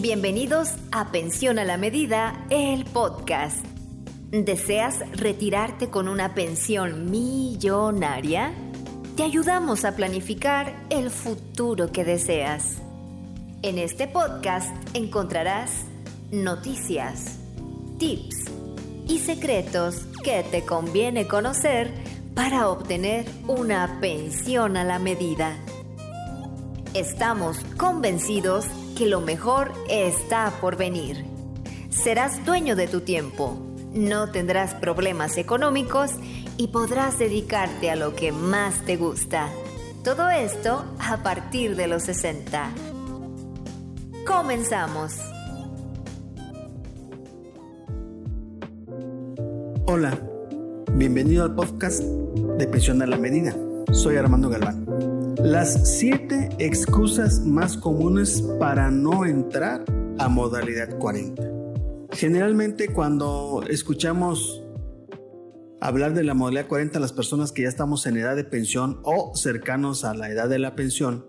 Bienvenidos a Pensión a la Medida, el podcast. ¿Deseas retirarte con una pensión millonaria? Te ayudamos a planificar el futuro que deseas. En este podcast encontrarás noticias, tips y secretos que te conviene conocer para obtener una pensión a la medida. Estamos convencidos que lo mejor está por venir. Serás dueño de tu tiempo, no tendrás problemas económicos y podrás dedicarte a lo que más te gusta. Todo esto a partir de los 60. Comenzamos. Hola, bienvenido al podcast de Pensión a la Medida. Soy Armando Galván. Las siete excusas más comunes para no entrar a modalidad 40. Generalmente cuando escuchamos hablar de la modalidad 40 las personas que ya estamos en edad de pensión o cercanos a la edad de la pensión,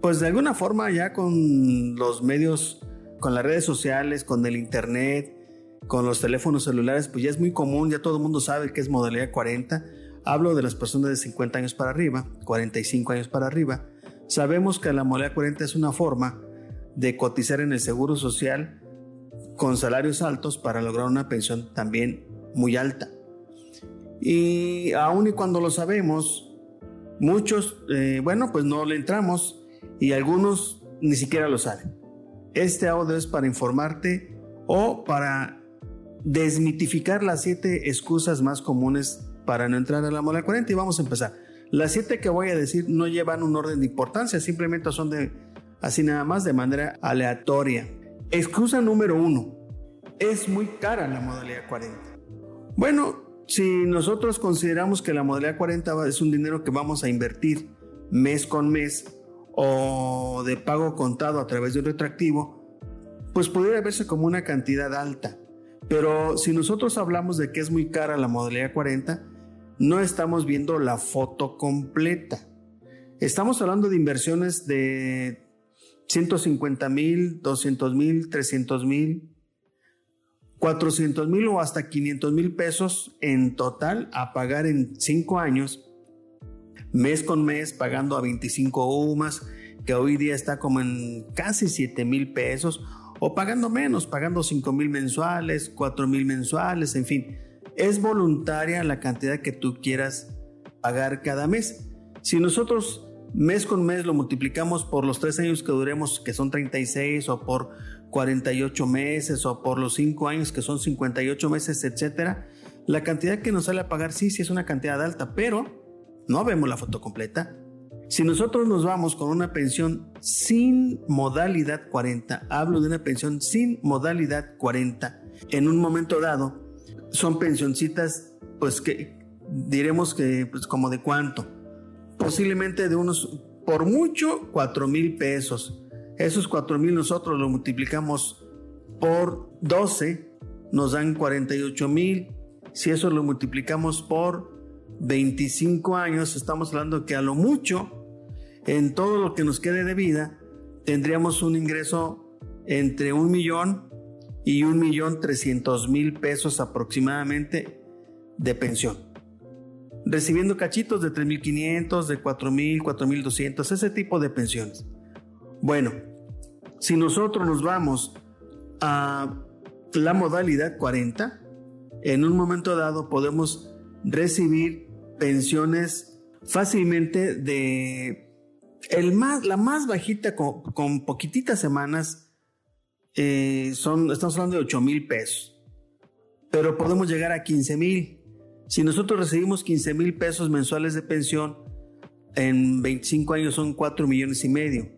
pues de alguna forma ya con los medios, con las redes sociales, con el internet, con los teléfonos celulares, pues ya es muy común, ya todo el mundo sabe que es modalidad 40. Hablo de las personas de 50 años para arriba, 45 años para arriba. Sabemos que la modalidad 40 es una forma de cotizar en el seguro social con salarios altos para lograr una pensión también muy alta. Y aun y cuando lo sabemos, muchos, eh, bueno, pues no le entramos y algunos ni siquiera lo saben. Este audio es para informarte o para desmitificar las siete excusas más comunes para no entrar a la mola 40 y vamos a empezar. Las siete que voy a decir no llevan un orden de importancia, simplemente son de así nada más de manera aleatoria. Excusa número uno. Es muy cara la modalidad 40. Bueno, si nosotros consideramos que la modalidad 40 es un dinero que vamos a invertir mes con mes o de pago contado a través de un retractivo, pues pudiera verse como una cantidad alta. Pero si nosotros hablamos de que es muy cara la modalidad 40, no estamos viendo la foto completa. Estamos hablando de inversiones de 150 mil, 200 mil, 300 mil, 400 mil o hasta 500 mil pesos en total a pagar en 5 años, mes con mes, pagando a 25 UMAS, que hoy día está como en casi 7 mil pesos o pagando menos, pagando 5 mil mensuales, 4 mil mensuales, en fin. Es voluntaria la cantidad que tú quieras pagar cada mes. Si nosotros mes con mes lo multiplicamos por los tres años que duremos, que son 36, o por 48 meses, o por los 5 años, que son 58 meses, etcétera, la cantidad que nos sale a pagar sí, sí es una cantidad alta, pero no vemos la foto completa. Si nosotros nos vamos con una pensión sin modalidad 40, hablo de una pensión sin modalidad 40, en un momento dado, son pensioncitas, pues que diremos que, pues como de cuánto, posiblemente de unos, por mucho, 4 mil pesos. Esos 4 mil nosotros lo multiplicamos por 12, nos dan 48 mil. Si eso lo multiplicamos por 25 años, estamos hablando que a lo mucho, en todo lo que nos quede de vida, tendríamos un ingreso entre un millón y un millón trescientos mil pesos aproximadamente de pensión. Recibiendo cachitos de 3.500, de 4.000, 4.200, ese tipo de pensiones. Bueno, si nosotros nos vamos a la modalidad 40, en un momento dado podemos recibir pensiones fácilmente de el más, la más bajita con, poquititas semanas eh, son, estamos hablando de 8 mil pesos, pero podemos llegar a 15 mil. Si nosotros recibimos 15 mil pesos mensuales de pensión, en 25 años son 4 millones y medio,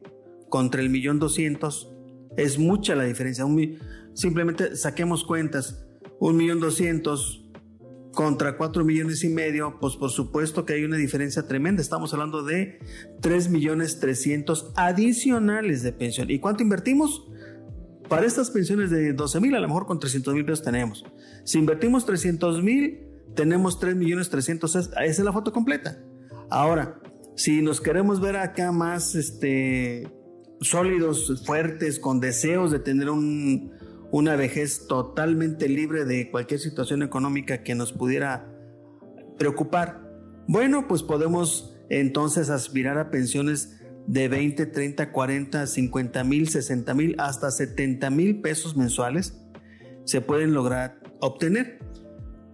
contra el millón 200, es mucha la diferencia. simplemente saquemos cuentas, un millón 200 contra 4 millones y medio, pues por supuesto que hay una diferencia tremenda. Estamos hablando de 3 millones 300 adicionales de pensión. ¿Y cuánto invertimos? Para estas pensiones de 12 mil, a lo mejor con 300 mil pesos tenemos. Si invertimos 300 mil, tenemos 3 millones 300. Esa es la foto completa. Ahora, si nos queremos ver acá más, este, sólidos, fuertes, con deseos de tener una vejez totalmente libre de cualquier situación económica que nos pudiera preocupar. Bueno, pues podemos entonces aspirar a pensiones de 20, 30, 40, 50 mil, 60 mil, hasta 70 mil pesos mensuales se pueden lograr obtener.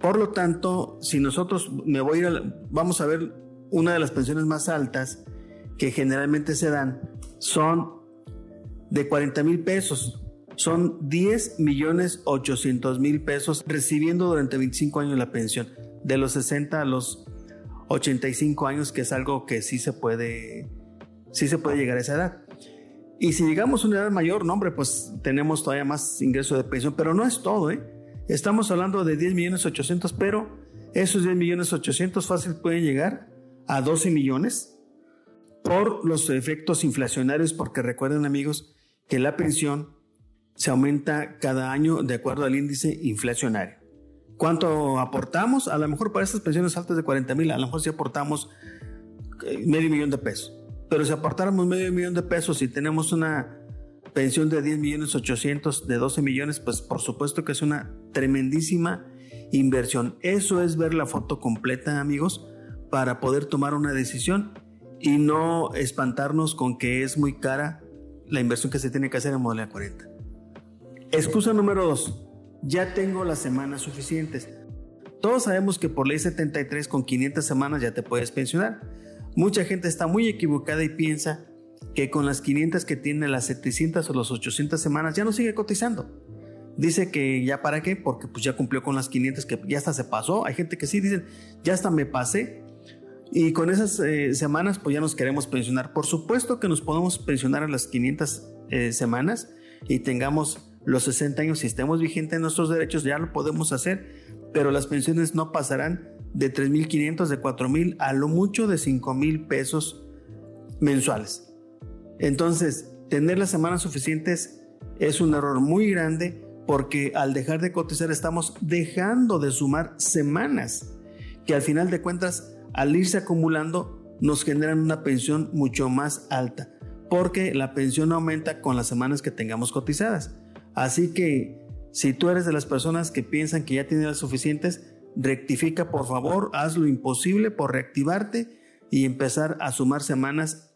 Por lo tanto, si nosotros me voy a ir vamos a ver una de las pensiones más altas que generalmente se dan son de 40 mil pesos. Son 10 millones 800 mil pesos recibiendo durante 25 años la pensión, de los 60 a los 85 años, que es algo que sí se puede, sí se puede llegar a esa edad. Y si llegamos a una edad mayor, no, hombre, pues tenemos todavía más ingreso de pensión, pero no es todo, ¿eh? Estamos hablando de 10 millones 800, pero esos 10 millones 800 fácil pueden llegar a 12 millones por los efectos inflacionarios, porque recuerden amigos que la pensión se aumenta cada año de acuerdo al índice inflacionario. ¿Cuánto aportamos? A lo mejor para estas pensiones altas de 40 mil, a lo mejor sí aportamos eh, medio millón de pesos. Pero si aportáramos medio millón de pesos y tenemos una pensión de 10 millones 800 de 12 millones, pues por supuesto que es una tremendísima inversión. Eso es ver la foto completa, amigos, para poder tomar una decisión y no espantarnos con que es muy cara la inversión que se tiene que hacer en modalidad 40. Excusa número 2 ya tengo las semanas suficientes. Todos sabemos que por ley 73 con 500 semanas ya te puedes pensionar. Mucha gente está muy equivocada y piensa que con las 500 que tiene las 700 o las 800 semanas ya no sigue cotizando. Dice que ya para qué, porque pues ya cumplió con las 500 que ya hasta se pasó. Hay gente que sí dicen, ya hasta me pasé. Y con esas eh, semanas pues ya nos queremos pensionar. Por supuesto que nos podemos pensionar a las 500 eh, semanas y tengamos los 60 años, si estemos vigentes en nuestros derechos, ya lo podemos hacer, pero las pensiones no pasarán de 3.500, de 4.000, a lo mucho de 5.000 pesos mensuales. Entonces, tener las semanas suficientes es un error muy grande porque al dejar de cotizar estamos dejando de sumar semanas que al final de cuentas, al irse acumulando, nos generan una pensión mucho más alta porque la pensión aumenta con las semanas que tengamos cotizadas. Así que si tú eres de las personas que piensan que ya tienes las suficientes, rectifica por favor, haz lo imposible por reactivarte y empezar a sumar semanas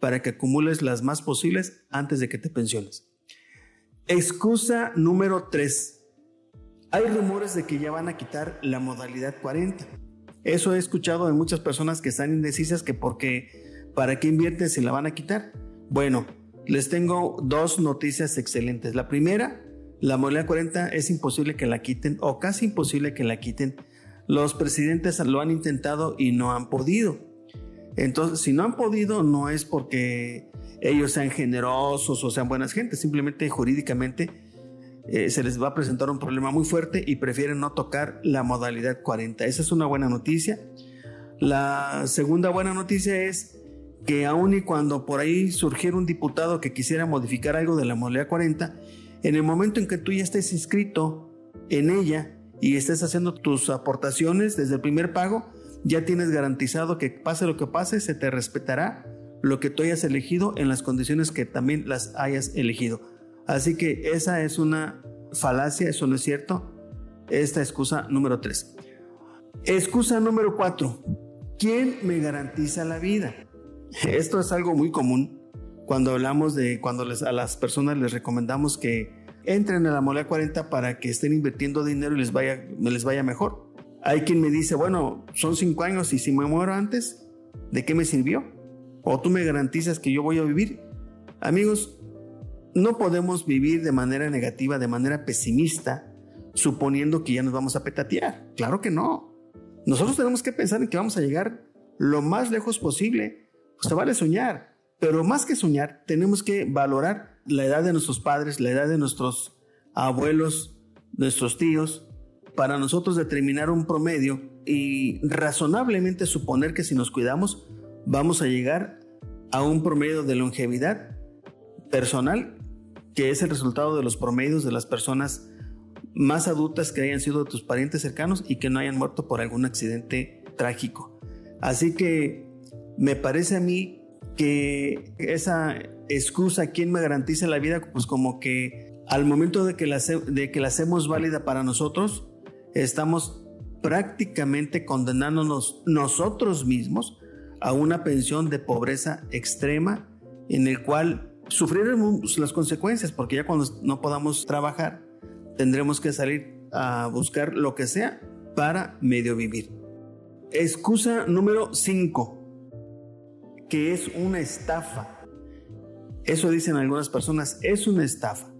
para que acumules las más posibles antes de que te pensiones. Excusa número 3. Hay rumores de que ya van a quitar la modalidad 40. Eso he escuchado de muchas personas que están indecisas que porque para qué invierten si la van a quitar. Bueno, les tengo dos noticias excelentes. La primera, la modalidad 40 es imposible que la quiten o casi imposible que la quiten. Los presidentes lo han intentado y no han podido. Entonces, si no han podido, no es porque ellos sean generosos o sean buenas gentes, simplemente jurídicamente eh, se les va a presentar un problema muy fuerte y prefieren no tocar la modalidad 40. Esa es una buena noticia. La segunda buena noticia es que aun y cuando por ahí surgiera un diputado que quisiera modificar algo de la modalidad 40, en el momento en que tú ya estés inscrito en ella y estés haciendo tus aportaciones desde el primer pago, ya tienes garantizado que pase lo que pase, se te respetará lo que tú hayas elegido en las condiciones que también las hayas elegido. Así que esa es una falacia, eso no es cierto. Esta excusa número 3. Excusa número 4. ¿Quién me garantiza la vida? Esto es algo muy común cuando hablamos de cuando les, a las personas les recomendamos que entren a la moneda 40 para que estén invirtiendo dinero y les vaya, les vaya mejor. Hay quien me dice, bueno, son cinco años y si me muero antes, ¿de qué me sirvió? ¿O tú me garantizas que yo voy a vivir? Amigos, no podemos vivir de manera negativa, de manera pesimista, suponiendo que ya nos vamos a petatear. Claro que no. Nosotros tenemos que pensar en que vamos a llegar lo más lejos posible pues se vale soñar, pero más que soñar, tenemos que valorar la edad de nuestros padres, la edad de nuestros abuelos, nuestros tíos, para nosotros determinar un promedio y razonablemente suponer que si nos cuidamos vamos a llegar a un promedio de longevidad personal que es el resultado de los promedios de las personas más adultas que hayan sido tus parientes cercanos y que no hayan muerto por algún accidente trágico. Así que me parece a mí que esa excusa, ¿quién me garantiza la vida? Pues como que al momento de que la, de que la hacemos válida para nosotros, estamos prácticamente condenándonos nosotros mismos a una pensión de pobreza extrema en el cual sufriremos las consecuencias, porque ya cuando no podamos trabajar, tendremos que salir a buscar lo que sea para medio vivir. Excusa número 5, que es una estafa. Eso dicen algunas personas, es una estafa.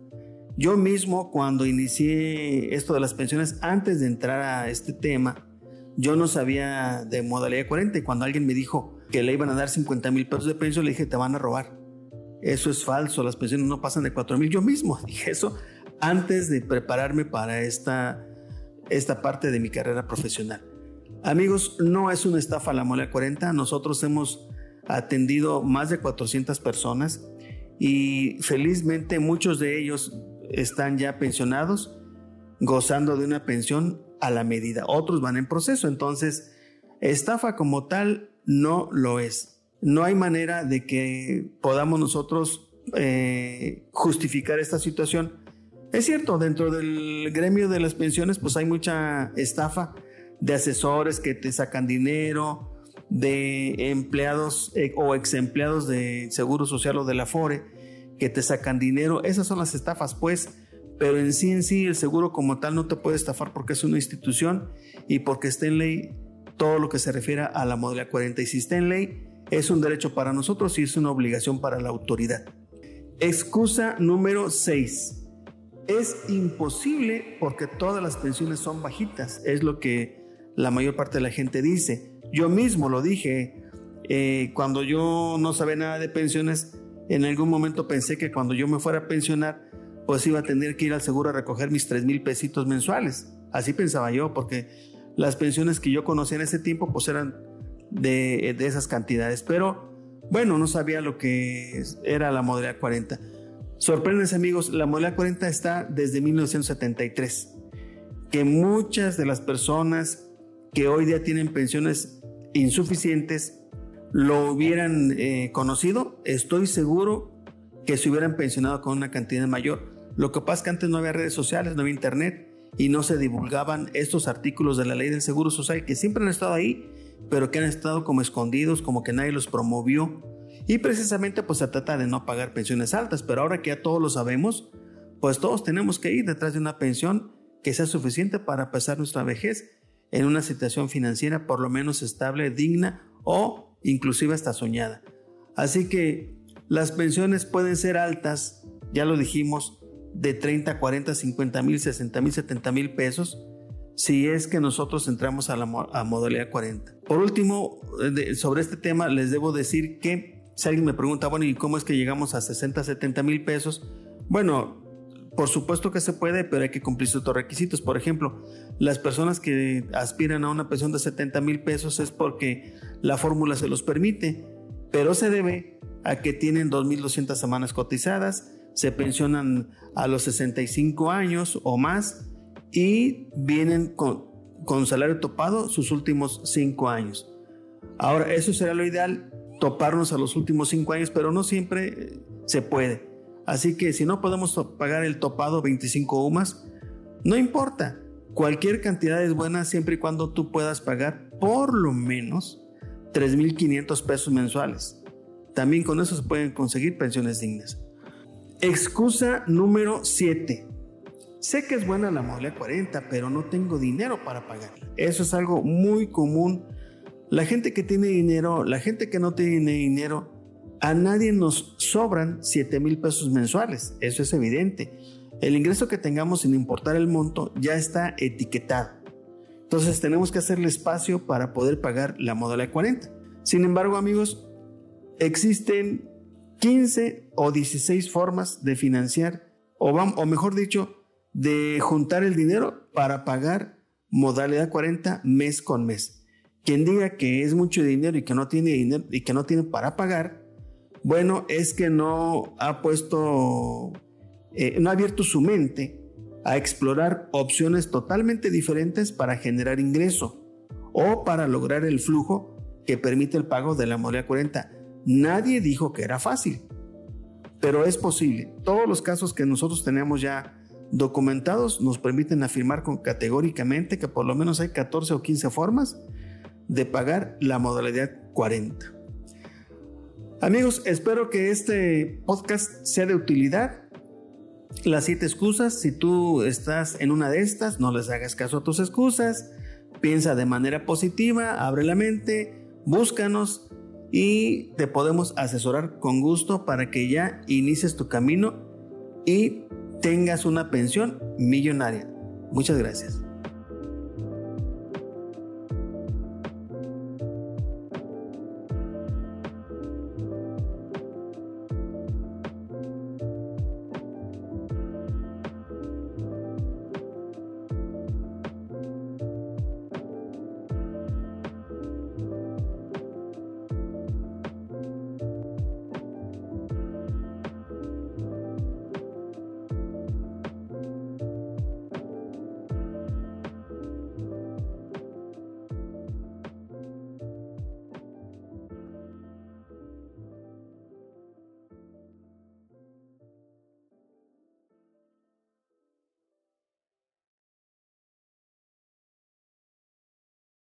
Yo mismo cuando inicié esto de las pensiones, antes de entrar a este tema, yo no sabía de modalidad 40 y cuando alguien me dijo que le iban a dar 50 mil pesos de pensión, le dije, te van a robar. Eso es falso, las pensiones no pasan de 4 mil. Yo mismo dije eso antes de prepararme para esta, esta parte de mi carrera profesional. Amigos, no es una estafa la mole 40. Nosotros hemos atendido más de 400 personas y felizmente muchos de ellos están ya pensionados, gozando de una pensión a la medida. Otros van en proceso. Entonces, estafa como tal no lo es. No hay manera de que podamos nosotros eh, justificar esta situación es cierto, dentro del gremio de las pensiones pues hay mucha estafa de asesores que te sacan dinero, de empleados eh, o ex empleados de Seguro Social o de la FORE que te sacan dinero. Esas son las estafas pues, pero en sí en sí el seguro como tal no te puede estafar porque es una institución y porque está en ley todo lo que se refiere a la modalidad 40 y si está en ley es un derecho para nosotros y es una obligación para la autoridad. Excusa número 6 es imposible porque todas las pensiones son bajitas, es lo que la mayor parte de la gente dice. Yo mismo lo dije, eh, cuando yo no sabía nada de pensiones, en algún momento pensé que cuando yo me fuera a pensionar, pues iba a tener que ir al seguro a recoger mis 3 mil pesitos mensuales. Así pensaba yo, porque las pensiones que yo conocía en ese tiempo, pues eran de, de esas cantidades. Pero bueno, no sabía lo que era la modalidad 40. Sorpréndense amigos, la modalidad 40 está desde 1973. Que muchas de las personas que hoy día tienen pensiones insuficientes lo hubieran eh, conocido, estoy seguro que se hubieran pensionado con una cantidad mayor. Lo que pasa es que antes no había redes sociales, no había internet y no se divulgaban estos artículos de la ley del Seguro Social que siempre han estado ahí, pero que han estado como escondidos, como que nadie los promovió y precisamente pues se trata de no pagar pensiones altas, pero ahora que ya todos lo sabemos, pues todos tenemos que ir detrás de una pensión que sea suficiente para pasar nuestra vejez en una situación financiera por lo menos estable, digna o inclusive hasta soñada. Así que las pensiones pueden ser altas, ya lo dijimos, de 30, 40, 50 mil, 60 mil, 70 mil pesos, si es que nosotros entramos a la modalidad 40. Por último, sobre este tema les debo decir que si alguien me pregunta, bueno, ¿y cómo es que llegamos a 60, 70 mil pesos? Bueno, por supuesto que se puede, pero hay que cumplir ciertos requisitos. Por ejemplo, las personas que aspiran a una pensión de 70 mil pesos es porque la fórmula se los permite, pero se debe a que tienen 2.200 semanas cotizadas, se pensionan a los 65 años o más y vienen con, salario topado sus últimos 5 años. Ahora, eso será lo ideal toparnos a los últimos cinco años, pero no siempre eh, se puede. Así que si no podemos pagar el topado 25 UMAS, no importa. Cualquier cantidad es buena siempre y cuando tú puedas pagar por lo menos 3.500 pesos mensuales. También con eso se pueden conseguir pensiones dignas. Excusa número 7. Sé que es buena la modalidad 40, pero no tengo dinero para pagarla. Eso es algo muy común la gente que tiene dinero, la gente que no tiene dinero, a nadie nos sobran 7 mil pesos mensuales. Eso es evidente. El ingreso que tengamos, sin importar el monto, ya está etiquetado. Entonces tenemos que hacerle espacio para poder pagar la modalidad 40. Sin embargo, amigos, existen 15 o 16 formas de financiar, o, o mejor dicho, de juntar el dinero para pagar modalidad 40 mes con mes. Quien diga que es mucho dinero y que no tiene dinero y que no tiene para pagar, bueno, es que no ha puesto, eh, no ha abierto su mente a explorar opciones totalmente diferentes para generar ingreso o para lograr el flujo que permite el pago de la moneda 40 Nadie dijo que era fácil, pero es posible. Todos los casos que nosotros tenemos ya documentados nos permiten afirmar con categóricamente que por lo menos hay 14 o 15 formas de pagar la modalidad 40. Amigos, espero que este podcast sea de utilidad. Las siete excusas, si tú estás en una de estas, no les hagas caso a tus excusas, piensa de manera positiva, abre la mente, búscanos y te podemos asesorar con gusto para que ya inicies tu camino y tengas una pensión millonaria. Muchas gracias.